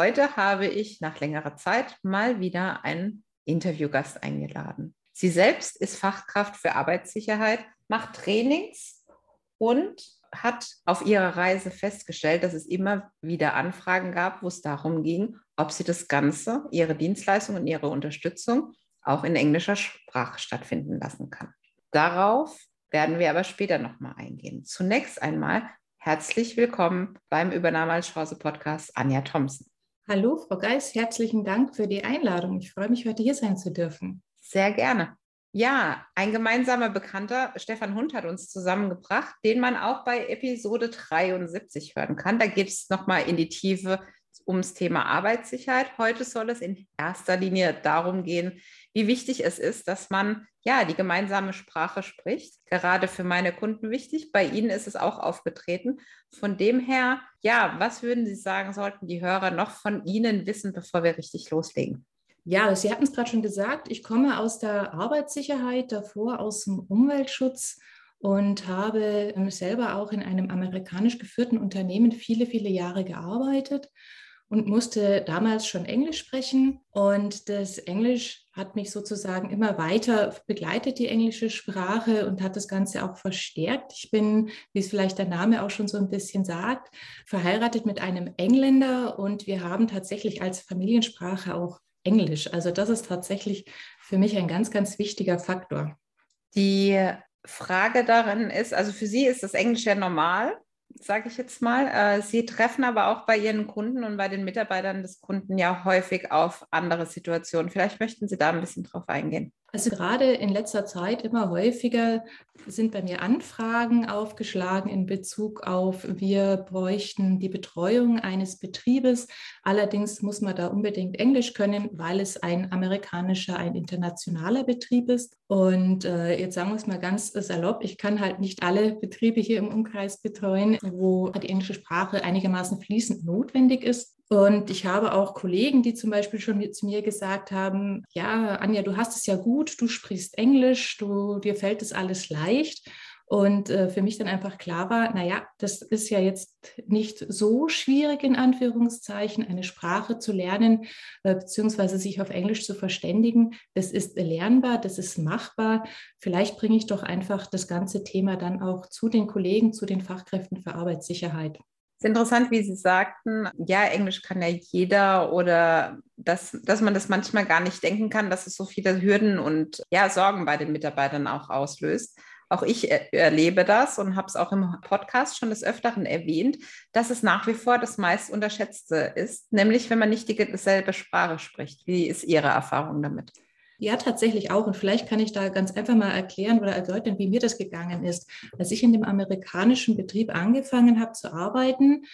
Heute habe ich nach längerer Zeit mal wieder einen Interviewgast eingeladen. Sie selbst ist Fachkraft für Arbeitssicherheit, macht Trainings und hat auf ihrer Reise festgestellt, dass es immer wieder Anfragen gab, wo es darum ging, ob sie das Ganze, ihre Dienstleistung und ihre Unterstützung auch in englischer Sprache stattfinden lassen kann. Darauf werden wir aber später nochmal eingehen. Zunächst einmal herzlich willkommen beim Übernahme als Chance Podcast Anja Thompson. Hallo, Frau Geis, herzlichen Dank für die Einladung. Ich freue mich, heute hier sein zu dürfen. Sehr gerne. Ja, ein gemeinsamer Bekannter, Stefan Hund, hat uns zusammengebracht, den man auch bei Episode 73 hören kann. Da geht es nochmal in die Tiefe ums Thema Arbeitssicherheit. Heute soll es in erster Linie darum gehen, wie wichtig es ist, dass man ja die gemeinsame Sprache spricht. Gerade für meine Kunden wichtig. Bei Ihnen ist es auch aufgetreten. Von dem her, ja, was würden Sie sagen, sollten die Hörer noch von Ihnen wissen, bevor wir richtig loslegen? Ja, Sie hatten es gerade schon gesagt, ich komme aus der Arbeitssicherheit, davor aus dem Umweltschutz und habe selber auch in einem amerikanisch geführten Unternehmen viele, viele Jahre gearbeitet und musste damals schon Englisch sprechen. Und das Englisch hat mich sozusagen immer weiter begleitet, die englische Sprache, und hat das Ganze auch verstärkt. Ich bin, wie es vielleicht der Name auch schon so ein bisschen sagt, verheiratet mit einem Engländer und wir haben tatsächlich als Familiensprache auch Englisch. Also das ist tatsächlich für mich ein ganz, ganz wichtiger Faktor. Die Frage darin ist, also für Sie ist das Englisch ja normal sage ich jetzt mal. Äh, Sie treffen aber auch bei Ihren Kunden und bei den Mitarbeitern des Kunden ja häufig auf andere Situationen. Vielleicht möchten Sie da ein bisschen drauf eingehen. Also gerade in letzter Zeit immer häufiger sind bei mir Anfragen aufgeschlagen in Bezug auf, wir bräuchten die Betreuung eines Betriebes. Allerdings muss man da unbedingt Englisch können, weil es ein amerikanischer, ein internationaler Betrieb ist. Und äh, jetzt sagen wir es mal ganz salopp, ich kann halt nicht alle Betriebe hier im Umkreis betreuen, wo die englische Sprache einigermaßen fließend notwendig ist. Und ich habe auch Kollegen, die zum Beispiel schon zu mir gesagt haben, ja, Anja, du hast es ja gut, du sprichst Englisch, du, dir fällt das alles leicht. Und äh, für mich dann einfach klar war, naja, das ist ja jetzt nicht so schwierig in Anführungszeichen, eine Sprache zu lernen, äh, beziehungsweise sich auf Englisch zu verständigen. Das ist lernbar, das ist machbar. Vielleicht bringe ich doch einfach das ganze Thema dann auch zu den Kollegen, zu den Fachkräften für Arbeitssicherheit. Ist interessant, wie Sie sagten, ja, Englisch kann ja jeder oder dass, dass man das manchmal gar nicht denken kann, dass es so viele Hürden und ja, Sorgen bei den Mitarbeitern auch auslöst. Auch ich erlebe das und habe es auch im Podcast schon des Öfteren erwähnt, dass es nach wie vor das meist Unterschätzte ist, nämlich wenn man nicht dieselbe Sprache spricht. Wie ist Ihre Erfahrung damit? Ja, tatsächlich auch. Und vielleicht kann ich da ganz einfach mal erklären oder erläutern, wie mir das gegangen ist. Als ich in dem amerikanischen Betrieb angefangen habe zu arbeiten,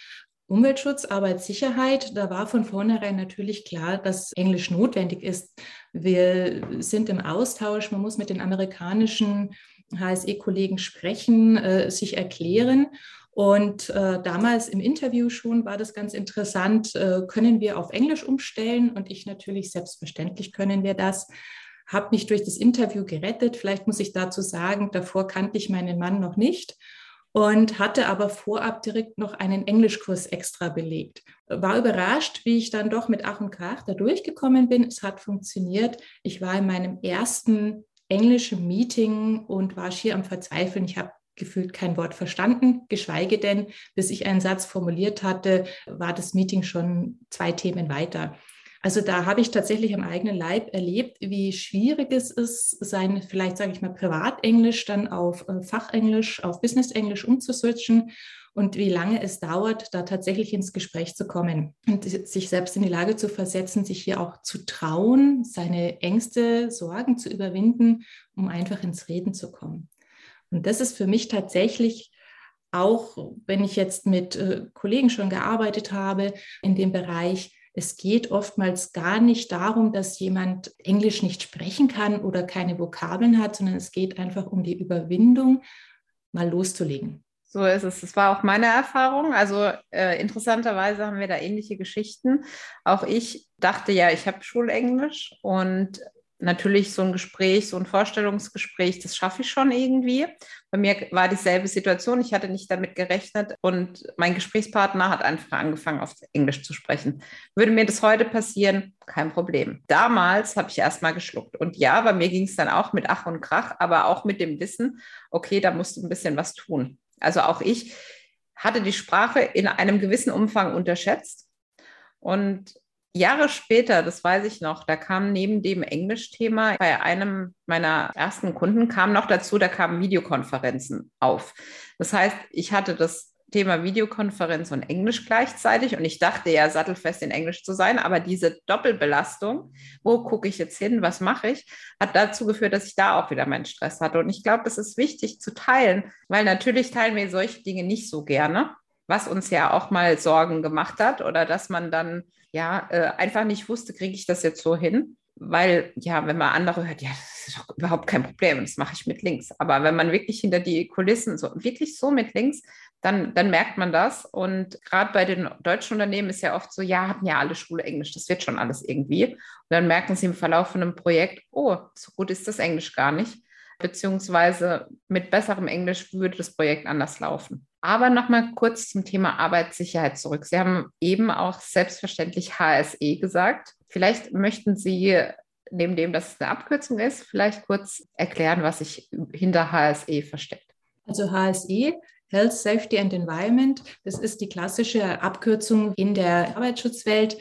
Umweltschutz, Arbeitssicherheit, da war von vornherein natürlich klar, dass Englisch notwendig ist. Wir sind im Austausch, man muss mit den amerikanischen HSE-Kollegen sprechen, äh, sich erklären. Und äh, damals im Interview schon war das ganz interessant, äh, können wir auf Englisch umstellen? Und ich natürlich, selbstverständlich können wir das. Habe mich durch das Interview gerettet. Vielleicht muss ich dazu sagen, davor kannte ich meinen Mann noch nicht und hatte aber vorab direkt noch einen Englischkurs extra belegt. War überrascht, wie ich dann doch mit Ach und Krach da durchgekommen bin. Es hat funktioniert. Ich war in meinem ersten englischen Meeting und war schier am Verzweifeln. Ich habe gefühlt kein Wort verstanden, geschweige denn, bis ich einen Satz formuliert hatte, war das Meeting schon zwei Themen weiter. Also da habe ich tatsächlich am eigenen Leib erlebt, wie schwierig es ist, sein, vielleicht sage ich mal, Privatenglisch dann auf äh, Fachenglisch, auf Businessenglisch umzuswitchen und wie lange es dauert, da tatsächlich ins Gespräch zu kommen und sich selbst in die Lage zu versetzen, sich hier auch zu trauen, seine Ängste, Sorgen zu überwinden, um einfach ins Reden zu kommen. Und das ist für mich tatsächlich auch, wenn ich jetzt mit äh, Kollegen schon gearbeitet habe in dem Bereich, es geht oftmals gar nicht darum, dass jemand Englisch nicht sprechen kann oder keine Vokabeln hat, sondern es geht einfach um die Überwindung, mal loszulegen. So ist es. Das war auch meine Erfahrung. Also äh, interessanterweise haben wir da ähnliche Geschichten. Auch ich dachte ja, ich habe Schulenglisch und natürlich so ein Gespräch, so ein Vorstellungsgespräch, das schaffe ich schon irgendwie. Bei mir war dieselbe Situation. Ich hatte nicht damit gerechnet und mein Gesprächspartner hat einfach angefangen, auf Englisch zu sprechen. Würde mir das heute passieren? Kein Problem. Damals habe ich erst mal geschluckt. Und ja, bei mir ging es dann auch mit Ach und Krach, aber auch mit dem Wissen, okay, da musst du ein bisschen was tun. Also auch ich hatte die Sprache in einem gewissen Umfang unterschätzt. Und Jahre später, das weiß ich noch, da kam neben dem Englischthema bei einem meiner ersten Kunden kam noch dazu, da kamen Videokonferenzen auf. Das heißt, ich hatte das Thema Videokonferenz und Englisch gleichzeitig und ich dachte ja, sattelfest in Englisch zu sein, aber diese Doppelbelastung, wo gucke ich jetzt hin, was mache ich, hat dazu geführt, dass ich da auch wieder meinen Stress hatte. Und ich glaube, das ist wichtig zu teilen, weil natürlich teilen wir solche Dinge nicht so gerne, was uns ja auch mal Sorgen gemacht hat oder dass man dann ja, äh, einfach nicht wusste, kriege ich das jetzt so hin? Weil, ja, wenn man andere hört, ja, das ist doch überhaupt kein Problem, das mache ich mit links. Aber wenn man wirklich hinter die Kulissen, so wirklich so mit links, dann, dann merkt man das. Und gerade bei den deutschen Unternehmen ist ja oft so, ja, hatten ja alle Schule Englisch, das wird schon alles irgendwie. Und dann merken sie im Verlauf von einem Projekt, oh, so gut ist das Englisch gar nicht. Beziehungsweise mit besserem Englisch würde das Projekt anders laufen. Aber nochmal kurz zum Thema Arbeitssicherheit zurück. Sie haben eben auch selbstverständlich HSE gesagt. Vielleicht möchten Sie, neben dem, dass es eine Abkürzung ist, vielleicht kurz erklären, was sich hinter HSE versteckt. Also HSE Health, Safety and Environment. Das ist die klassische Abkürzung in der Arbeitsschutzwelt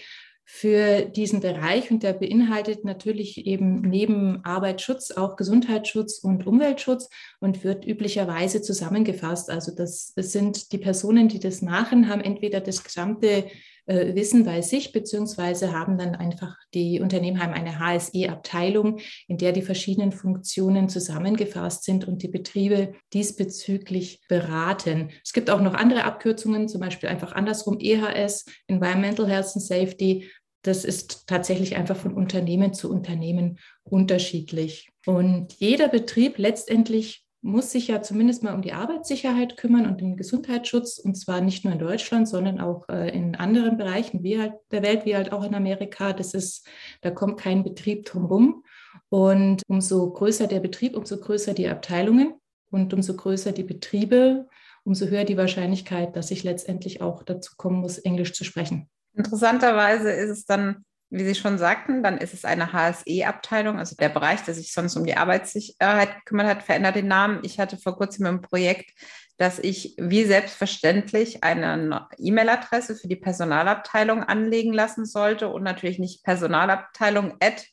für diesen Bereich und der beinhaltet natürlich eben neben Arbeitsschutz auch Gesundheitsschutz und Umweltschutz und wird üblicherweise zusammengefasst. Also das, das sind die Personen, die das machen, haben entweder das gesamte äh, Wissen bei sich, beziehungsweise haben dann einfach die Unternehmen haben eine HSE-Abteilung, in der die verschiedenen Funktionen zusammengefasst sind und die Betriebe diesbezüglich beraten. Es gibt auch noch andere Abkürzungen, zum Beispiel einfach andersrum EHS, Environmental Health and Safety. Das ist tatsächlich einfach von Unternehmen zu Unternehmen unterschiedlich. Und jeder Betrieb letztendlich muss sich ja zumindest mal um die Arbeitssicherheit kümmern und den Gesundheitsschutz, und zwar nicht nur in Deutschland, sondern auch äh, in anderen Bereichen wie halt der Welt, wie halt auch in Amerika. Das ist, da kommt kein Betrieb drumherum. Und umso größer der Betrieb, umso größer die Abteilungen und umso größer die Betriebe, umso höher die Wahrscheinlichkeit, dass ich letztendlich auch dazu kommen muss, Englisch zu sprechen. Interessanterweise ist es dann wie Sie schon sagten, dann ist es eine HSE-Abteilung, also der Bereich, der sich sonst um die Arbeitssicherheit gekümmert hat, verändert den Namen. Ich hatte vor kurzem ein Projekt, dass ich wie selbstverständlich eine E-Mail-Adresse für die Personalabteilung anlegen lassen sollte und natürlich nicht Personalabteilung at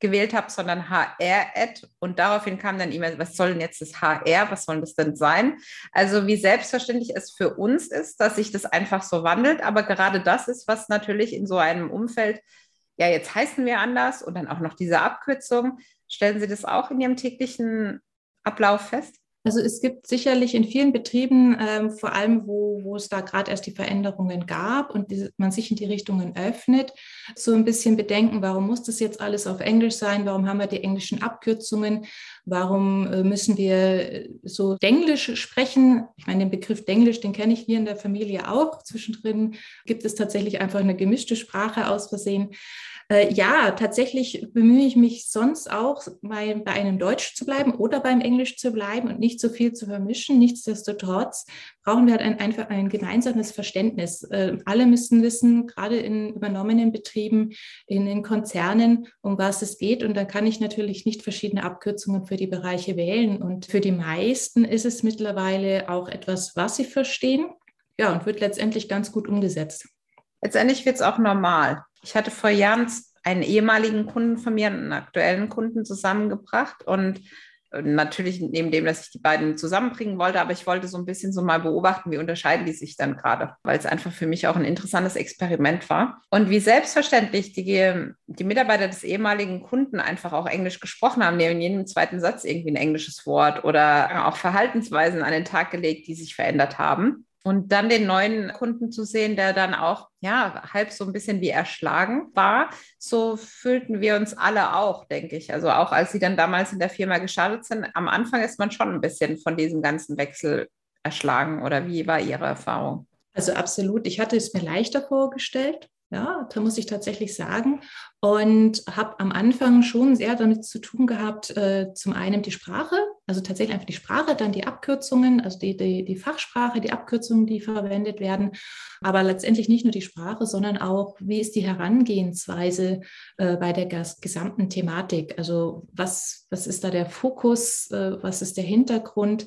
gewählt habe, sondern HR-Ad und daraufhin kam dann E-Mail, was soll denn jetzt das HR, was soll das denn sein? Also wie selbstverständlich es für uns ist, dass sich das einfach so wandelt, aber gerade das ist, was natürlich in so einem Umfeld ja, jetzt heißen wir anders und dann auch noch diese Abkürzung. Stellen Sie das auch in Ihrem täglichen Ablauf fest? Also es gibt sicherlich in vielen Betrieben, ähm, vor allem wo, wo es da gerade erst die Veränderungen gab und die, man sich in die Richtungen öffnet, so ein bisschen Bedenken, warum muss das jetzt alles auf Englisch sein? Warum haben wir die englischen Abkürzungen? Warum äh, müssen wir so Denglisch sprechen? Ich meine, den Begriff Denglisch, den kenne ich hier in der Familie auch. Zwischendrin gibt es tatsächlich einfach eine gemischte Sprache aus Versehen. Äh, ja, tatsächlich bemühe ich mich sonst auch, bei, bei einem Deutsch zu bleiben oder beim Englisch zu bleiben und nicht so viel zu vermischen. Nichtsdestotrotz brauchen wir halt ein, einfach ein gemeinsames Verständnis. Äh, alle müssen wissen, gerade in übernommenen Betrieben, in den Konzernen, um was es geht. Und dann kann ich natürlich nicht verschiedene Abkürzungen für die Bereiche wählen. Und für die meisten ist es mittlerweile auch etwas, was sie verstehen. Ja, und wird letztendlich ganz gut umgesetzt. Letztendlich wird es auch normal. Ich hatte vor Jahren einen ehemaligen Kunden von mir, einen aktuellen Kunden zusammengebracht und äh, natürlich neben dem, dass ich die beiden zusammenbringen wollte, aber ich wollte so ein bisschen so mal beobachten, wie unterscheiden die sich dann gerade, weil es einfach für mich auch ein interessantes Experiment war. Und wie selbstverständlich die, die Mitarbeiter des ehemaligen Kunden einfach auch Englisch gesprochen haben, die in jedem zweiten Satz irgendwie ein englisches Wort oder auch Verhaltensweisen an den Tag gelegt, die sich verändert haben. Und dann den neuen Kunden zu sehen, der dann auch, ja, halb so ein bisschen wie erschlagen war, so fühlten wir uns alle auch, denke ich. Also auch als sie dann damals in der Firma gestartet sind, am Anfang ist man schon ein bisschen von diesem ganzen Wechsel erschlagen. Oder wie war Ihre Erfahrung? Also absolut. Ich hatte es mir leichter vorgestellt. Ja, da muss ich tatsächlich sagen. Und habe am Anfang schon sehr damit zu tun gehabt, äh, zum einen die Sprache, also tatsächlich einfach die Sprache, dann die Abkürzungen, also die, die, die Fachsprache, die Abkürzungen, die verwendet werden, aber letztendlich nicht nur die Sprache, sondern auch, wie ist die Herangehensweise äh, bei der gesamten Thematik? Also was, was ist da der Fokus, äh, was ist der Hintergrund?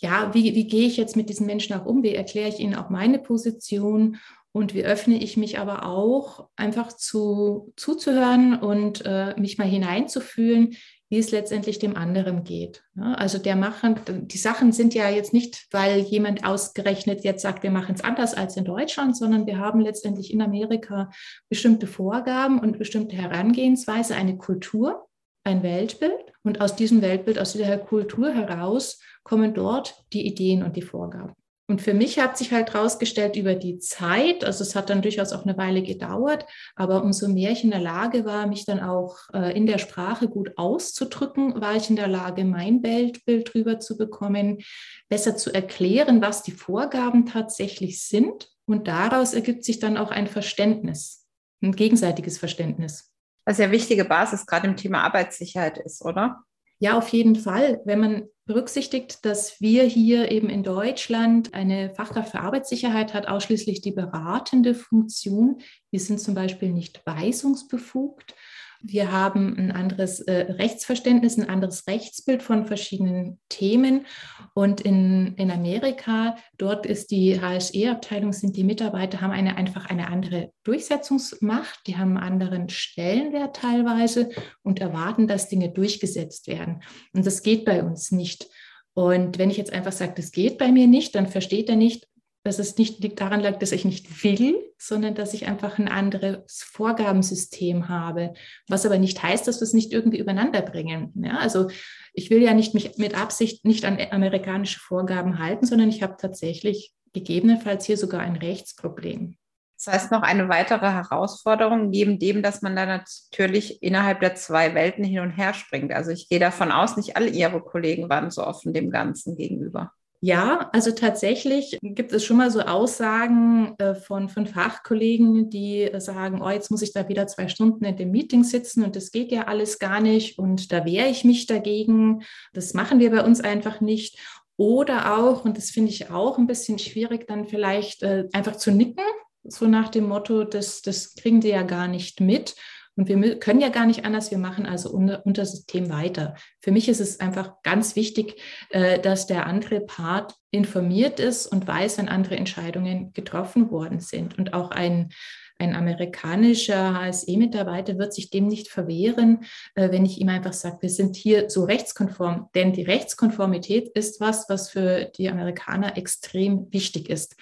Ja, wie, wie gehe ich jetzt mit diesen Menschen auch um? Wie erkläre ich ihnen auch meine Position? Und wie öffne ich mich aber auch, einfach zu, zuzuhören und äh, mich mal hineinzufühlen, wie es letztendlich dem anderen geht. Ja, also der machen, die Sachen sind ja jetzt nicht, weil jemand ausgerechnet jetzt sagt, wir machen es anders als in Deutschland, sondern wir haben letztendlich in Amerika bestimmte Vorgaben und bestimmte Herangehensweise, eine Kultur, ein Weltbild. Und aus diesem Weltbild, aus dieser Kultur heraus kommen dort die Ideen und die Vorgaben. Und für mich hat sich halt herausgestellt über die Zeit, also es hat dann durchaus auch eine Weile gedauert, aber umso mehr ich in der Lage war, mich dann auch äh, in der Sprache gut auszudrücken, war ich in der Lage, mein Weltbild drüber zu bekommen, besser zu erklären, was die Vorgaben tatsächlich sind. Und daraus ergibt sich dann auch ein Verständnis, ein gegenseitiges Verständnis. Was ja wichtige Basis gerade im Thema Arbeitssicherheit ist, oder? Ja, auf jeden Fall. Wenn man berücksichtigt, dass wir hier eben in Deutschland eine Fachkraft für Arbeitssicherheit hat, ausschließlich die beratende Funktion. Wir sind zum Beispiel nicht weisungsbefugt. Wir haben ein anderes äh, Rechtsverständnis, ein anderes Rechtsbild von verschiedenen Themen. Und in, in Amerika, dort ist die HSE-Abteilung, sind die Mitarbeiter, haben eine, einfach eine andere Durchsetzungsmacht, die haben einen anderen Stellenwert teilweise und erwarten, dass Dinge durchgesetzt werden. Und das geht bei uns nicht. Und wenn ich jetzt einfach sage, das geht bei mir nicht, dann versteht er nicht, dass es nicht daran lag, dass ich nicht will, sondern dass ich einfach ein anderes Vorgabensystem habe. Was aber nicht heißt, dass wir es nicht irgendwie übereinander bringen. Ja, also ich will ja nicht mich mit Absicht nicht an amerikanische Vorgaben halten, sondern ich habe tatsächlich gegebenenfalls hier sogar ein Rechtsproblem. Das heißt, noch eine weitere Herausforderung, neben dem, dass man da natürlich innerhalb der zwei Welten hin und her springt. Also ich gehe davon aus, nicht alle Ihre Kollegen waren so offen dem Ganzen gegenüber. Ja, also tatsächlich gibt es schon mal so Aussagen äh, von, von Fachkollegen, die sagen, oh, jetzt muss ich da wieder zwei Stunden in dem Meeting sitzen und das geht ja alles gar nicht und da wehre ich mich dagegen. Das machen wir bei uns einfach nicht. Oder auch, und das finde ich auch ein bisschen schwierig, dann vielleicht äh, einfach zu nicken, so nach dem Motto, das, das kriegen die ja gar nicht mit. Und wir können ja gar nicht anders, wir machen also unser, System weiter. Für mich ist es einfach ganz wichtig, äh, dass der andere Part informiert ist und weiß, wenn andere Entscheidungen getroffen worden sind. Und auch ein, ein amerikanischer HSE-Mitarbeiter wird sich dem nicht verwehren, äh, wenn ich ihm einfach sage, wir sind hier so rechtskonform. Denn die Rechtskonformität ist was, was für die Amerikaner extrem wichtig ist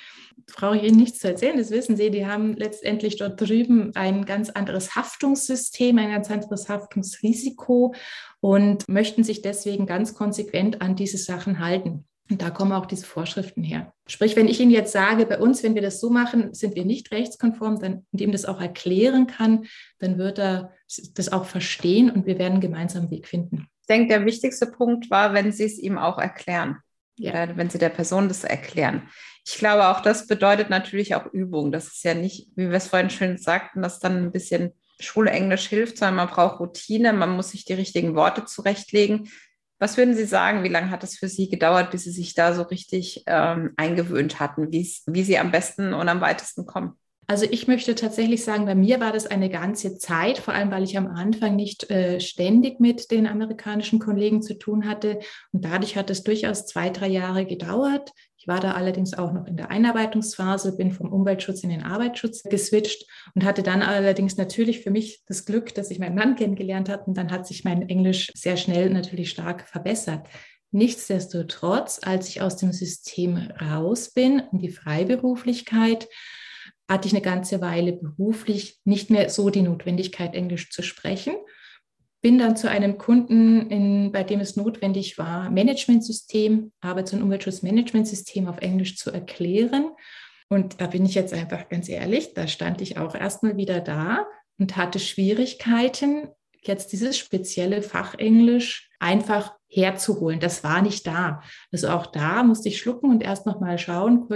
brauche ich Ihnen nichts zu erzählen, das wissen Sie, die haben letztendlich dort drüben ein ganz anderes Haftungssystem, ein ganz anderes Haftungsrisiko und möchten sich deswegen ganz konsequent an diese Sachen halten. Und da kommen auch diese Vorschriften her. Sprich, wenn ich Ihnen jetzt sage, bei uns, wenn wir das so machen, sind wir nicht rechtskonform, dann, indem das auch erklären kann, dann wird er das auch verstehen und wir werden gemeinsam einen Weg finden. Ich denke, der wichtigste Punkt war, wenn Sie es ihm auch erklären. Ja. Wenn Sie der Person das erklären. Ich glaube, auch das bedeutet natürlich auch Übung. Das ist ja nicht, wie wir es vorhin schön sagten, dass dann ein bisschen Schulenglisch hilft, sondern man braucht Routine, man muss sich die richtigen Worte zurechtlegen. Was würden Sie sagen, wie lange hat es für Sie gedauert, bis Sie sich da so richtig ähm, eingewöhnt hatten, wie Sie am besten und am weitesten kommen? Also ich möchte tatsächlich sagen, bei mir war das eine ganze Zeit, vor allem weil ich am Anfang nicht äh, ständig mit den amerikanischen Kollegen zu tun hatte. Und dadurch hat es durchaus zwei, drei Jahre gedauert. Ich war da allerdings auch noch in der Einarbeitungsphase, bin vom Umweltschutz in den Arbeitsschutz geswitcht und hatte dann allerdings natürlich für mich das Glück, dass ich meinen Mann kennengelernt habe und dann hat sich mein Englisch sehr schnell natürlich stark verbessert. Nichtsdestotrotz, als ich aus dem System raus bin in die Freiberuflichkeit, hatte ich eine ganze Weile beruflich nicht mehr so die Notwendigkeit, Englisch zu sprechen bin dann zu einem Kunden, in, bei dem es notwendig war, Managementsystem, Arbeits- und Umweltschutzmanagementsystem auf Englisch zu erklären. Und da bin ich jetzt einfach ganz ehrlich, da stand ich auch erstmal wieder da und hatte Schwierigkeiten, jetzt dieses spezielle Fachenglisch einfach herzuholen. Das war nicht da. Also auch da musste ich schlucken und erst noch mal schauen,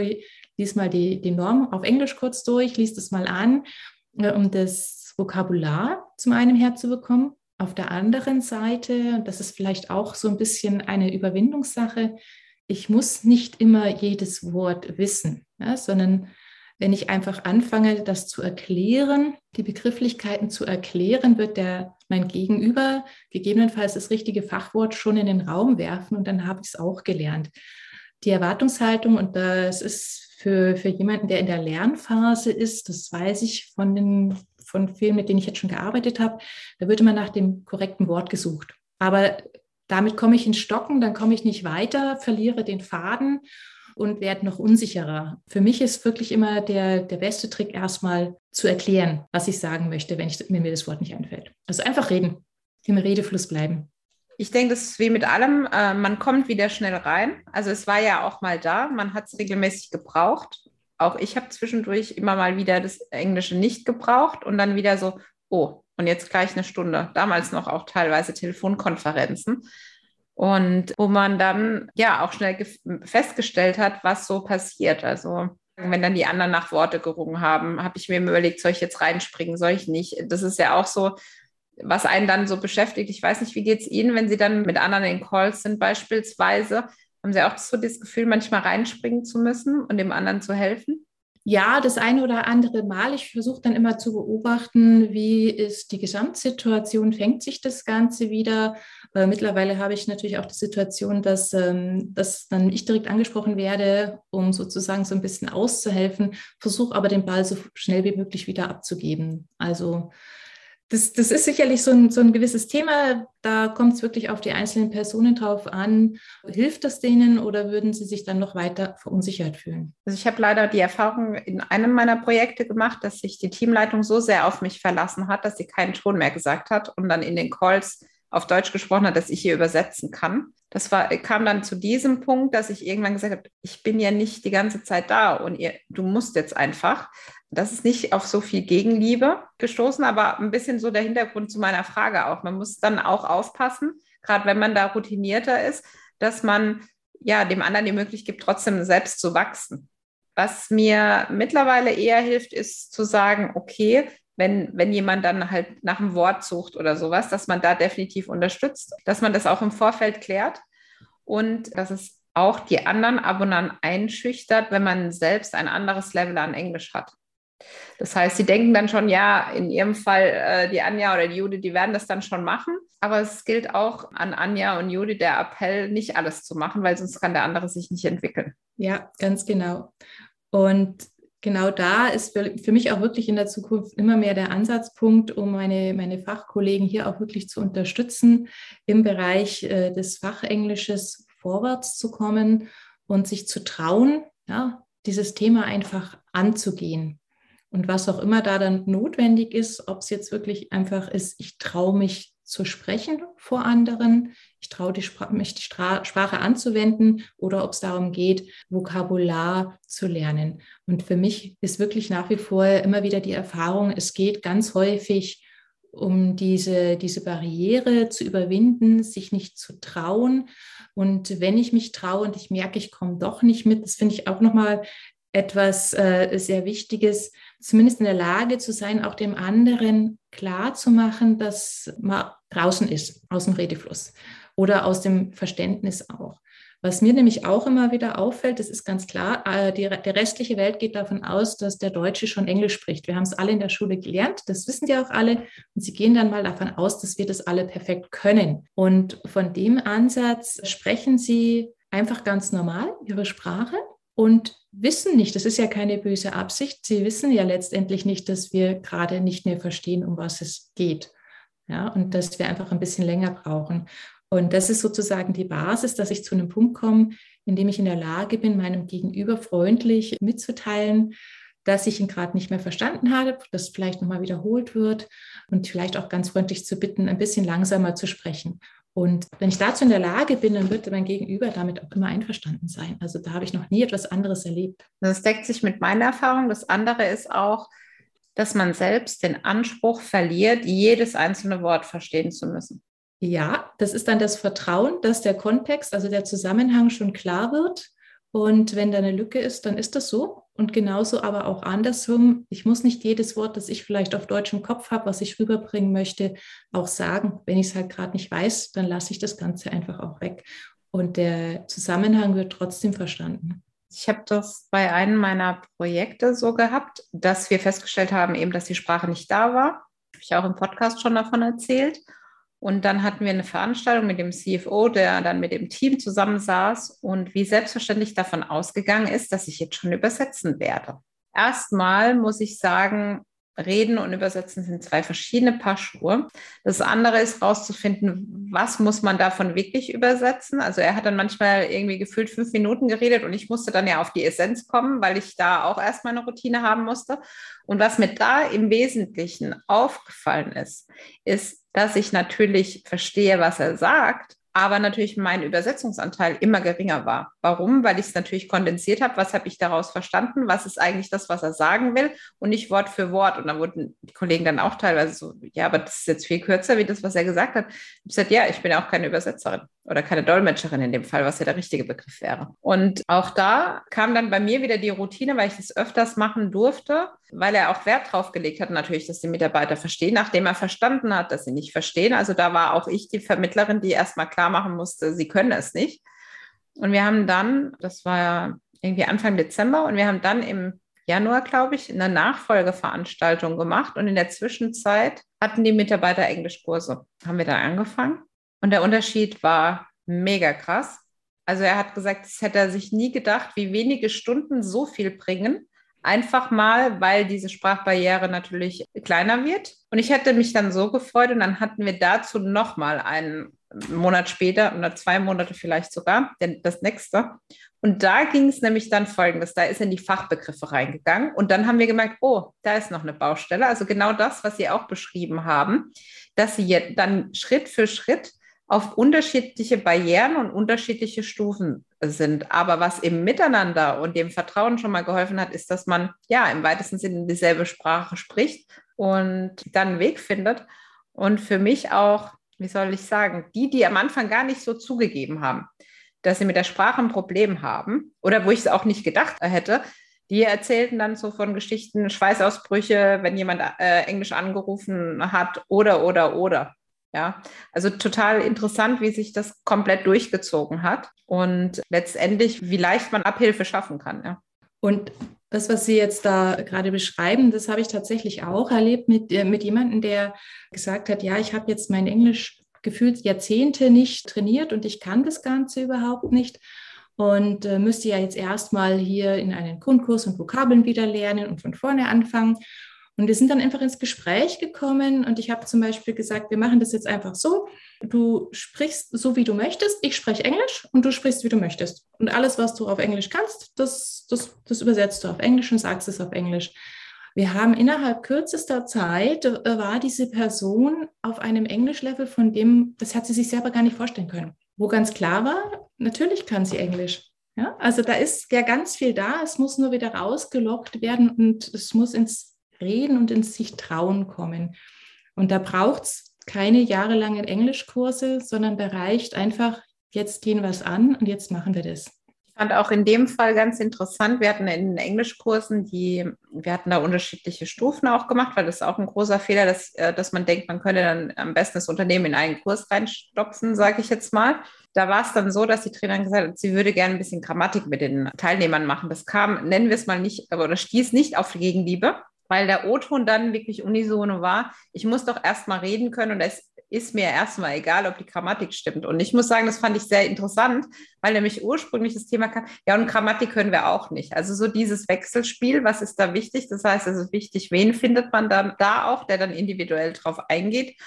lies mal die, die Norm auf Englisch kurz durch, lies das mal an, äh, um das Vokabular zum einen herzubekommen. Auf der anderen Seite, und das ist vielleicht auch so ein bisschen eine Überwindungssache, ich muss nicht immer jedes Wort wissen, ja, sondern wenn ich einfach anfange, das zu erklären, die Begrifflichkeiten zu erklären, wird der mein Gegenüber gegebenenfalls das richtige Fachwort schon in den Raum werfen und dann habe ich es auch gelernt. Die Erwartungshaltung, und das ist für, für jemanden, der in der Lernphase ist, das weiß ich von den von vielen, mit denen ich jetzt schon gearbeitet habe, da wird immer nach dem korrekten Wort gesucht. Aber damit komme ich ins Stocken, dann komme ich nicht weiter, verliere den Faden und werde noch unsicherer. Für mich ist wirklich immer der, der beste Trick, erstmal zu erklären, was ich sagen möchte, wenn, ich, mir das Wort nicht einfällt. Also einfach reden, im Redefluss bleiben. Ich denke, das ist wie mit allem, äh, man kommt wieder schnell rein. Also es war ja auch mal da, man hat es regelmäßig gebraucht. Auch ich habe zwischendurch immer mal wieder das Englische nicht gebraucht und dann wieder so, oh, und jetzt gleich eine Stunde. Damals noch auch teilweise Telefonkonferenzen. Und wo man dann ja auch schnell festgestellt hat, was so passiert. Also wenn dann die anderen nach Worte gerungen haben, habe ich mir überlegt, soll ich jetzt reinspringen, soll ich nicht? Das ist ja auch so, was einen dann so beschäftigt. Ich weiß nicht, wie geht es Ihnen, wenn Sie dann mit anderen in Calls sind beispielsweise? Haben Sie auch so das Gefühl, manchmal reinspringen zu müssen und dem anderen zu helfen? Ja, das eine oder andere Mal. Ich versuche dann immer zu beobachten, wie ist die Gesamtsituation, fängt sich das Ganze wieder. Äh, mittlerweile habe ich natürlich auch die Situation, dass, ähm, dass dann ich direkt angesprochen werde, um sozusagen so ein bisschen auszuhelfen, versuche aber den Ball so schnell wie möglich wieder abzugeben. Also das, das ist sicherlich so ein, so ein gewisses Thema. Da kommt es wirklich auf die einzelnen Personen drauf an. Hilft das denen oder würden sie sich dann noch weiter verunsichert fühlen? Also ich habe leider die Erfahrung in einem meiner Projekte gemacht, dass sich die Teamleitung so sehr auf mich verlassen hat, dass sie keinen Ton mehr gesagt hat und dann in den Calls auf Deutsch gesprochen hat, dass ich hier übersetzen kann. Das war, kam dann zu diesem Punkt, dass ich irgendwann gesagt habe, ich bin ja nicht die ganze Zeit da und ihr, du musst jetzt einfach. Das ist nicht auf so viel Gegenliebe gestoßen, aber ein bisschen so der Hintergrund zu meiner Frage auch. Man muss dann auch aufpassen, gerade wenn man da routinierter ist, dass man ja dem anderen die Möglichkeit gibt, trotzdem selbst zu wachsen. Was mir mittlerweile eher hilft, ist zu sagen, okay, wenn, wenn jemand dann halt nach einem Wort sucht oder sowas, dass man da definitiv unterstützt, dass man das auch im Vorfeld klärt und dass es auch die anderen Abonnenten einschüchtert, wenn man selbst ein anderes Level an Englisch hat. Das heißt, sie denken dann schon, ja, in ihrem Fall äh, die Anja oder die Jude, die werden das dann schon machen. Aber es gilt auch an Anja und Jude der Appell, nicht alles zu machen, weil sonst kann der andere sich nicht entwickeln. Ja, ganz genau. Und genau da ist für, für mich auch wirklich in der Zukunft immer mehr der Ansatzpunkt, um meine, meine Fachkollegen hier auch wirklich zu unterstützen, im Bereich äh, des Fachenglisches vorwärts zu kommen und sich zu trauen, ja, dieses Thema einfach anzugehen. Und was auch immer da dann notwendig ist, ob es jetzt wirklich einfach ist, ich traue mich zu sprechen vor anderen, ich traue mich die Stra Sprache anzuwenden oder ob es darum geht, Vokabular zu lernen. Und für mich ist wirklich nach wie vor immer wieder die Erfahrung, es geht ganz häufig um diese, diese Barriere zu überwinden, sich nicht zu trauen. Und wenn ich mich traue und ich merke, ich komme doch nicht mit, das finde ich auch nochmal etwas äh, sehr Wichtiges, zumindest in der Lage zu sein, auch dem anderen klar zu machen, dass man draußen ist aus dem Redefluss oder aus dem Verständnis auch. Was mir nämlich auch immer wieder auffällt, das ist ganz klar, äh, die, der restliche Welt geht davon aus, dass der Deutsche schon Englisch spricht. Wir haben es alle in der Schule gelernt, das wissen die auch alle. Und sie gehen dann mal davon aus, dass wir das alle perfekt können. Und von dem Ansatz sprechen sie einfach ganz normal ihre Sprache und wissen nicht, das ist ja keine böse Absicht, sie wissen ja letztendlich nicht, dass wir gerade nicht mehr verstehen, um was es geht. Ja, und dass wir einfach ein bisschen länger brauchen. Und das ist sozusagen die Basis, dass ich zu einem Punkt komme, in dem ich in der Lage bin, meinem Gegenüber freundlich mitzuteilen, dass ich ihn gerade nicht mehr verstanden habe, dass vielleicht nochmal wiederholt wird und vielleicht auch ganz freundlich zu bitten, ein bisschen langsamer zu sprechen. Und wenn ich dazu in der Lage bin, dann wird mein Gegenüber damit auch immer einverstanden sein. Also da habe ich noch nie etwas anderes erlebt. Das deckt sich mit meiner Erfahrung. Das andere ist auch, dass man selbst den Anspruch verliert, jedes einzelne Wort verstehen zu müssen. Ja, das ist dann das Vertrauen, dass der Kontext, also der Zusammenhang schon klar wird. Und wenn da eine Lücke ist, dann ist das so. Und genauso aber auch andersrum. Ich muss nicht jedes Wort, das ich vielleicht auf Deutsch im Kopf habe, was ich rüberbringen möchte, auch sagen. Wenn ich es halt gerade nicht weiß, dann lasse ich das Ganze einfach auch weg. Und der Zusammenhang wird trotzdem verstanden. Ich habe das bei einem meiner Projekte so gehabt, dass wir festgestellt haben, eben, dass die Sprache nicht da war. Habe ich auch im Podcast schon davon erzählt. Und dann hatten wir eine Veranstaltung mit dem CFO, der dann mit dem Team zusammensaß und wie selbstverständlich davon ausgegangen ist, dass ich jetzt schon übersetzen werde. Erstmal muss ich sagen, Reden und Übersetzen sind zwei verschiedene Paar Schuhe. Das andere ist herauszufinden, was muss man davon wirklich übersetzen. Also er hat dann manchmal irgendwie gefühlt fünf Minuten geredet und ich musste dann ja auf die Essenz kommen, weil ich da auch erstmal eine Routine haben musste. Und was mir da im Wesentlichen aufgefallen ist, ist, dass ich natürlich verstehe, was er sagt, aber natürlich mein Übersetzungsanteil immer geringer war. Warum? Weil ich es natürlich kondensiert habe. Was habe ich daraus verstanden? Was ist eigentlich das, was er sagen will? Und nicht Wort für Wort. Und dann wurden die Kollegen dann auch teilweise so, ja, aber das ist jetzt viel kürzer wie das, was er gesagt hat. Ich habe gesagt, ja, ich bin ja auch keine Übersetzerin oder keine Dolmetscherin in dem Fall, was ja der richtige Begriff wäre. Und auch da kam dann bei mir wieder die Routine, weil ich das öfters machen durfte, weil er auch Wert drauf gelegt hat, natürlich, dass die Mitarbeiter verstehen, nachdem er verstanden hat, dass sie nicht verstehen. Also da war auch ich die Vermittlerin, die erstmal klar machen musste, sie können es nicht. Und wir haben dann, das war irgendwie Anfang Dezember, und wir haben dann im Januar, glaube ich, eine Nachfolgeveranstaltung gemacht. Und in der Zwischenzeit hatten die Mitarbeiter Englischkurse. Haben wir da angefangen. Und der Unterschied war mega krass. Also er hat gesagt, das hätte er sich nie gedacht, wie wenige Stunden so viel bringen. Einfach mal, weil diese Sprachbarriere natürlich kleiner wird. Und ich hätte mich dann so gefreut und dann hatten wir dazu nochmal einen Monat später oder zwei Monate vielleicht sogar, denn das nächste. Und da ging es nämlich dann folgendes, da ist in die Fachbegriffe reingegangen und dann haben wir gemerkt, oh, da ist noch eine Baustelle. Also genau das, was Sie auch beschrieben haben, dass Sie dann Schritt für Schritt auf unterschiedliche Barrieren und unterschiedliche Stufen sind. Aber was im Miteinander und dem Vertrauen schon mal geholfen hat, ist, dass man ja im weitesten Sinne dieselbe Sprache spricht und dann einen Weg findet. Und für mich auch, wie soll ich sagen, die, die am Anfang gar nicht so zugegeben haben, dass sie mit der Sprache ein Problem haben oder wo ich es auch nicht gedacht hätte, die erzählten dann so von Geschichten, Schweißausbrüche, wenn jemand äh, Englisch angerufen hat oder, oder, oder. Ja, also total interessant, wie sich das komplett durchgezogen hat und letztendlich, wie leicht man Abhilfe schaffen kann. Ja. Und das, was Sie jetzt da gerade beschreiben, das habe ich tatsächlich auch erlebt mit, äh, mit jemandem, der gesagt hat, ja, ich habe jetzt mein Englisch gefühlt Jahrzehnte nicht trainiert und ich kann das Ganze überhaupt nicht und äh, müsste ja jetzt erstmal hier in einen Grundkurs und Vokabeln wieder lernen und von vorne anfangen. Und wir sind dann einfach ins Gespräch gekommen und ich habe zum Beispiel gesagt, wir machen das jetzt einfach so. Du sprichst so, wie du möchtest. Ich spreche Englisch und du sprichst, wie du möchtest. Und alles, was du auf Englisch kannst, das, das, das übersetzt du auf Englisch und sagst es auf Englisch. Wir haben innerhalb kürzester Zeit, äh, war diese Person auf einem Englisch-Level, von dem, das hat sie sich selber gar nicht vorstellen können. Wo ganz klar war, natürlich kann sie Englisch. Ja, also da ist ja ganz viel da. Es muss nur wieder rausgelockt werden und es muss ins Reden und ins sich trauen kommen. Und da braucht es keine jahrelangen Englischkurse, sondern da reicht einfach, jetzt gehen wir es an und jetzt machen wir das. Ich fand auch in dem Fall ganz interessant, wir hatten in den Englischkursen, die, wir hatten da unterschiedliche Stufen auch gemacht, weil das ist auch ein großer Fehler, dass, äh, dass man denkt, man könnte dann am besten das Unternehmen in einen Kurs reinstopfen, sage ich jetzt mal. Da war es dann so, dass die Trainerin gesagt hat, sie würde gerne ein bisschen Grammatik mit den Teilnehmern machen. Das kam, nennen wir es mal nicht, oder stieß nicht auf Gegenliebe weil der O-Ton dann wirklich unisono war. Ich muss doch erstmal reden können und es ist mir erstmal egal, ob die Grammatik stimmt. Und ich muss sagen, das fand ich sehr interessant, weil nämlich ursprünglich das Thema kam, ja, und Grammatik können wir auch nicht. Also so dieses Wechselspiel, was ist da wichtig? Das heißt, es ist wichtig, wen findet man dann da auch, der dann individuell drauf eingeht.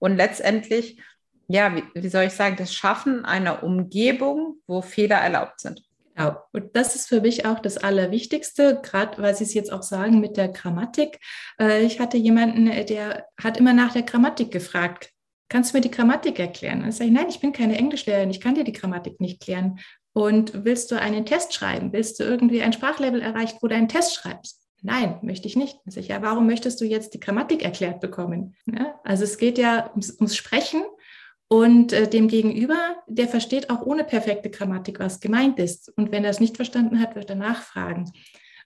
Und letztendlich, ja, wie, wie soll ich sagen, das Schaffen einer Umgebung, wo Fehler erlaubt sind. Genau. Und das ist für mich auch das Allerwichtigste, gerade weil Sie es jetzt auch sagen mit der Grammatik. Äh, ich hatte jemanden, äh, der hat immer nach der Grammatik gefragt. Kannst du mir die Grammatik erklären? Und ich sage, nein, ich bin keine Englischlehrerin, ich kann dir die Grammatik nicht klären. Und willst du einen Test schreiben? Willst du irgendwie ein Sprachlevel erreichen, wo du einen Test schreibst? Nein, möchte ich nicht. Ich sage, ja, warum möchtest du jetzt die Grammatik erklärt bekommen? Ja, also es geht ja ums, ums Sprechen und äh, dem Gegenüber, der versteht auch ohne perfekte Grammatik, was gemeint ist. Und wenn er es nicht verstanden hat, wird er nachfragen.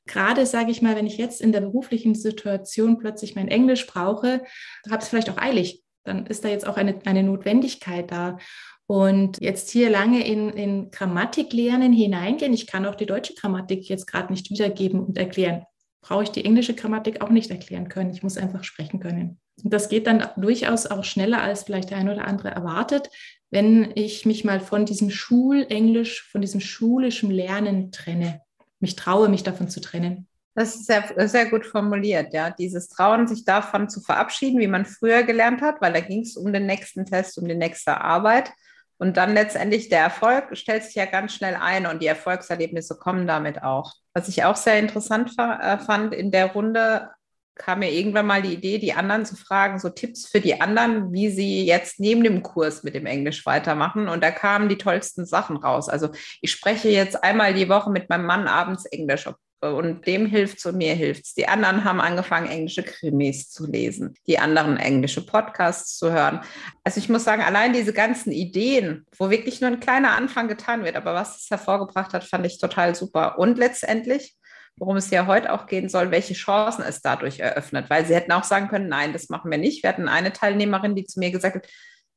Gerade sage ich mal, wenn ich jetzt in der beruflichen Situation plötzlich mein Englisch brauche, habe ich es vielleicht auch eilig. Dann ist da jetzt auch eine, eine Notwendigkeit da. Und jetzt hier lange in, in Grammatiklernen hineingehen, ich kann auch die deutsche Grammatik jetzt gerade nicht wiedergeben und erklären. Brauche ich die englische Grammatik auch nicht erklären können. Ich muss einfach sprechen können. Das geht dann durchaus auch schneller, als vielleicht der ein oder andere erwartet, wenn ich mich mal von diesem Schulenglisch, von diesem schulischen Lernen trenne. Mich traue, mich davon zu trennen. Das ist sehr, sehr gut formuliert, ja. Dieses Trauen, sich davon zu verabschieden, wie man früher gelernt hat, weil da ging es um den nächsten Test, um die nächste Arbeit. Und dann letztendlich der Erfolg stellt sich ja ganz schnell ein und die Erfolgserlebnisse kommen damit auch. Was ich auch sehr interessant äh, fand in der Runde, kam mir irgendwann mal die Idee, die anderen zu fragen, so Tipps für die anderen, wie sie jetzt neben dem Kurs mit dem Englisch weitermachen. Und da kamen die tollsten Sachen raus. Also ich spreche jetzt einmal die Woche mit meinem Mann abends Englisch und dem hilft es und mir hilft es. Die anderen haben angefangen, englische Krimis zu lesen, die anderen englische Podcasts zu hören. Also ich muss sagen, allein diese ganzen Ideen, wo wirklich nur ein kleiner Anfang getan wird, aber was es hervorgebracht hat, fand ich total super. Und letztendlich worum es ja heute auch gehen soll, welche Chancen es dadurch eröffnet. Weil sie hätten auch sagen können, nein, das machen wir nicht. Wir hatten eine Teilnehmerin, die zu mir gesagt hat,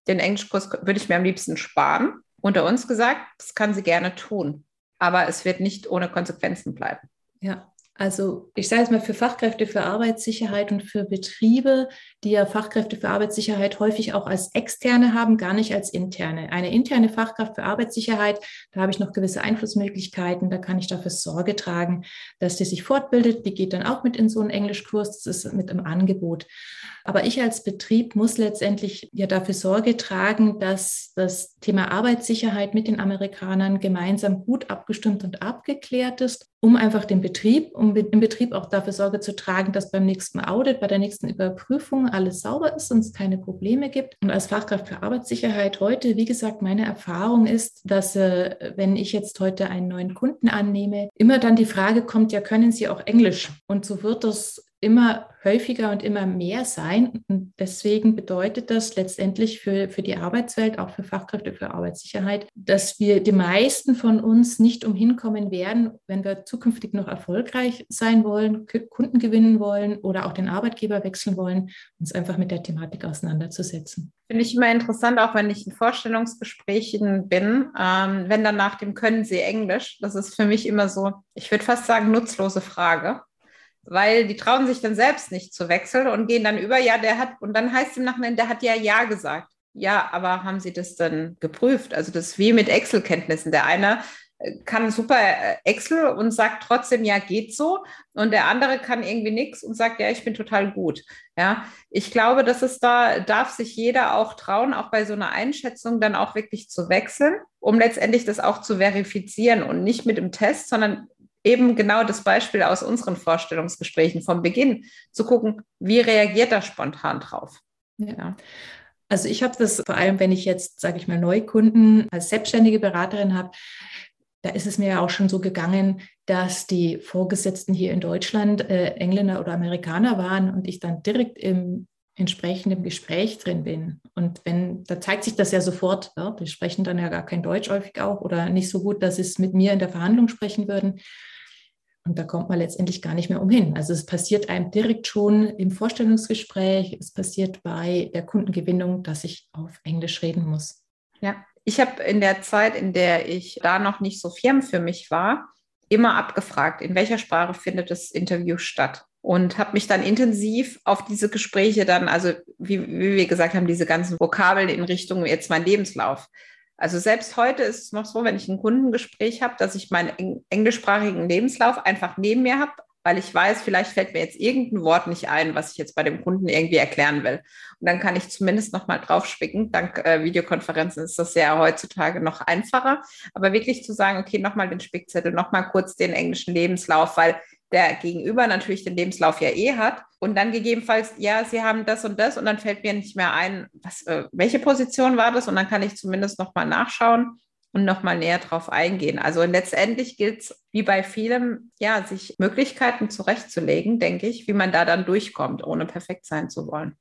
den Englischkurs würde ich mir am liebsten sparen. Unter uns gesagt, das kann sie gerne tun. Aber es wird nicht ohne Konsequenzen bleiben. Ja, also ich sage jetzt mal für Fachkräfte für Arbeitssicherheit und für Betriebe, die ja Fachkräfte für Arbeitssicherheit häufig auch als externe haben, gar nicht als interne. Eine interne Fachkraft für Arbeitssicherheit, da habe ich noch gewisse Einflussmöglichkeiten, da kann ich dafür Sorge tragen, dass die sich fortbildet. Die geht dann auch mit in so einen Englischkurs, das ist mit im Angebot. Aber ich als Betrieb muss letztendlich ja dafür Sorge tragen, dass das Thema Arbeitssicherheit mit den Amerikanern gemeinsam gut abgestimmt und abgeklärt ist, um einfach den Betrieb, um im Betrieb auch dafür Sorge zu tragen, dass beim nächsten Audit, bei der nächsten Überprüfung alles sauber ist und es keine Probleme gibt. Und als Fachkraft für Arbeitssicherheit heute, wie gesagt, meine Erfahrung ist, dass äh, wenn ich jetzt heute einen neuen Kunden annehme, immer dann die Frage kommt, ja, können Sie auch Englisch? Und so wird das immer häufiger und immer mehr sein. Und deswegen bedeutet das letztendlich für, für die Arbeitswelt, auch für Fachkräfte für Arbeitssicherheit, dass wir die meisten von uns nicht umhin kommen werden, wenn wir zukünftig noch erfolgreich sein wollen, Kunden gewinnen wollen oder auch den Arbeitgeber wechseln wollen, uns einfach mit der Thematik auseinanderzusetzen. Finde ich immer interessant, auch wenn ich in Vorstellungsgesprächen bin, ähm, wenn dann nach dem Können Sie Englisch, das ist für mich immer so, ich würde fast sagen, nutzlose Frage weil die trauen sich dann selbst nicht zu wechseln und gehen dann über, ja, der hat, und dann heißt im Nachhinein, der hat ja Ja gesagt. Ja, aber haben Sie das dann geprüft? Also das ist wie mit Excel-Kenntnissen. Der eine äh, kann super äh, Excel und sagt trotzdem, ja, geht so. Und der andere kann irgendwie nichts und sagt, ja, ich bin total gut. Ja, ich glaube, dass es da, darf sich jeder auch trauen, auch bei so einer Einschätzung dann auch wirklich zu wechseln, um letztendlich das auch zu verifizieren und nicht mit dem Test, sondern eben genau das Beispiel aus unseren Vorstellungsgesprächen vom Beginn, zu gucken, wie reagiert er spontan drauf. Ja. Also ich habe das vor allem, wenn ich jetzt, sage ich mal, Neukunden als selbstständige Beraterin habe, da ist es mir ja auch schon so gegangen, dass die Vorgesetzten hier in Deutschland äh, Engländer oder Amerikaner waren und ich dann direkt im entsprechenden Gespräch drin bin. Und wenn, da zeigt sich das ja sofort, ja, die sprechen dann ja gar kein Deutsch häufig auch oder nicht so gut, dass sie es mit mir in der Verhandlung sprechen würden. Und da kommt man letztendlich gar nicht mehr umhin. Also es passiert einem direkt schon im Vorstellungsgespräch, es passiert bei der Kundengewinnung, dass ich auf Englisch reden muss. Ja, ich habe in der Zeit, in der ich da noch nicht so firm für mich war, immer abgefragt, in welcher Sprache findet das Interview statt. Und habe mich dann intensiv auf diese Gespräche dann, also wie, wie wir gesagt haben, diese ganzen Vokabeln in Richtung jetzt mein Lebenslauf also selbst heute ist es noch so, wenn ich ein Kundengespräch habe, dass ich meinen englischsprachigen Lebenslauf einfach neben mir habe, weil ich weiß, vielleicht fällt mir jetzt irgendein Wort nicht ein, was ich jetzt bei dem Kunden irgendwie erklären will. Und dann kann ich zumindest nochmal draufspicken. Dank äh, Videokonferenzen ist das ja heutzutage noch einfacher. Aber wirklich zu sagen, okay, nochmal den Spickzettel, nochmal kurz den englischen Lebenslauf, weil der Gegenüber natürlich den Lebenslauf ja eh hat und dann gegebenenfalls, ja, Sie haben das und das und dann fällt mir nicht mehr ein, was, äh, welche Position war das und dann kann ich zumindest nochmal nachschauen und nochmal näher drauf eingehen. Also letztendlich gilt es, wie bei vielem, ja, sich Möglichkeiten zurechtzulegen, denke ich, wie man da dann durchkommt, ohne perfekt sein zu wollen.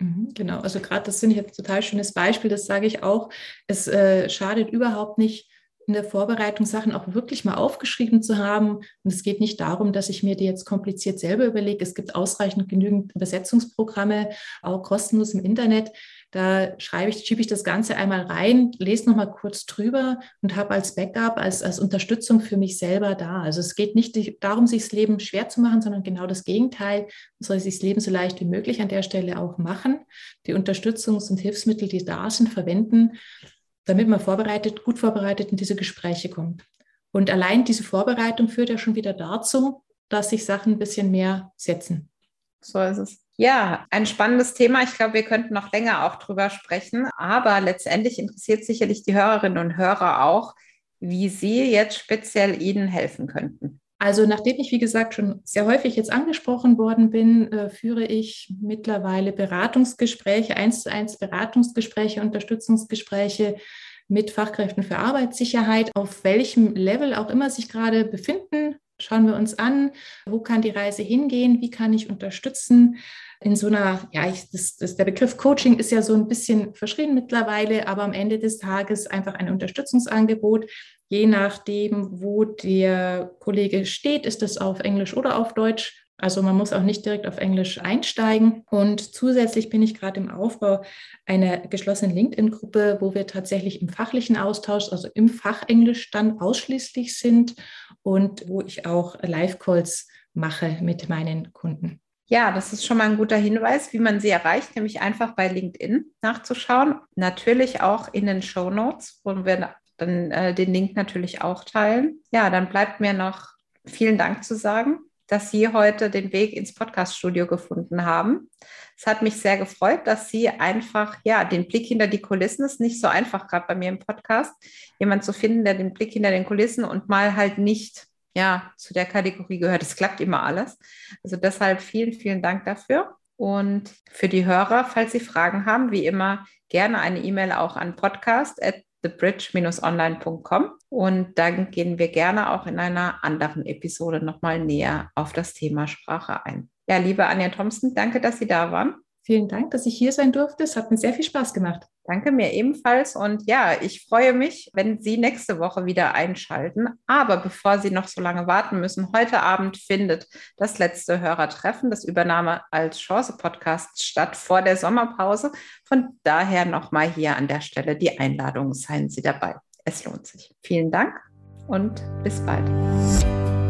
Mhm, genau, also gerade das finde ich ein total schönes Beispiel, das sage ich auch. Es äh, schadet überhaupt nicht, in der Vorbereitung Sachen auch wirklich mal aufgeschrieben zu haben. Und es geht nicht darum, dass ich mir die jetzt kompliziert selber überlege. Es gibt ausreichend genügend Übersetzungsprogramme, auch kostenlos im Internet. Da schreibe ich, schiebe ich das Ganze einmal rein, lese nochmal kurz drüber und habe als Backup, als, als Unterstützung für mich selber da. Also es geht nicht darum, sich das Leben schwer zu machen, sondern genau das Gegenteil. Man soll sich das Leben so leicht wie möglich an der Stelle auch machen. Die Unterstützungs- und Hilfsmittel, die da sind, verwenden damit man vorbereitet, gut vorbereitet in diese Gespräche kommt. Und allein diese Vorbereitung führt ja schon wieder dazu, dass sich Sachen ein bisschen mehr setzen. So ist es. Ja, ein spannendes Thema. Ich glaube, wir könnten noch länger auch drüber sprechen. Aber letztendlich interessiert sicherlich die Hörerinnen und Hörer auch, wie Sie jetzt speziell Ihnen helfen könnten. Also nachdem ich, wie gesagt, schon sehr häufig jetzt angesprochen worden bin, äh, führe ich mittlerweile Beratungsgespräche, eins zu eins Beratungsgespräche, Unterstützungsgespräche mit Fachkräften für Arbeitssicherheit, auf welchem Level auch immer sich gerade befinden. Schauen wir uns an, wo kann die Reise hingehen, wie kann ich unterstützen. In so einer, ja, ich, das, das, der Begriff Coaching ist ja so ein bisschen verschrien mittlerweile, aber am Ende des Tages einfach ein Unterstützungsangebot, je nachdem, wo der Kollege steht, ist das auf Englisch oder auf Deutsch. Also man muss auch nicht direkt auf Englisch einsteigen. Und zusätzlich bin ich gerade im Aufbau einer geschlossenen LinkedIn-Gruppe, wo wir tatsächlich im fachlichen Austausch, also im Fachenglisch dann ausschließlich sind und wo ich auch Live-Calls mache mit meinen Kunden. Ja, das ist schon mal ein guter Hinweis, wie man sie erreicht, nämlich einfach bei LinkedIn nachzuschauen. Natürlich auch in den Show Notes, wo wir dann äh, den Link natürlich auch teilen. Ja, dann bleibt mir noch vielen Dank zu sagen, dass Sie heute den Weg ins Podcaststudio gefunden haben. Es hat mich sehr gefreut, dass Sie einfach, ja, den Blick hinter die Kulissen ist nicht so einfach, gerade bei mir im Podcast, jemand zu finden, der den Blick hinter den Kulissen und mal halt nicht, ja, zu der Kategorie gehört. Es klappt immer alles. Also deshalb vielen, vielen Dank dafür. Und für die Hörer, falls Sie Fragen haben, wie immer gerne eine E-Mail auch an podcast@ thebridge-online.com und dann gehen wir gerne auch in einer anderen Episode nochmal näher auf das Thema Sprache ein. Ja, liebe Anja Thompson, danke, dass Sie da waren. Vielen Dank, dass ich hier sein durfte. Es hat mir sehr viel Spaß gemacht. Danke mir ebenfalls. Und ja, ich freue mich, wenn Sie nächste Woche wieder einschalten. Aber bevor Sie noch so lange warten müssen, heute Abend findet das letzte Hörertreffen, das Übernahme als Chance-Podcast statt vor der Sommerpause. Von daher nochmal hier an der Stelle die Einladung. Seien Sie dabei. Es lohnt sich. Vielen Dank und bis bald.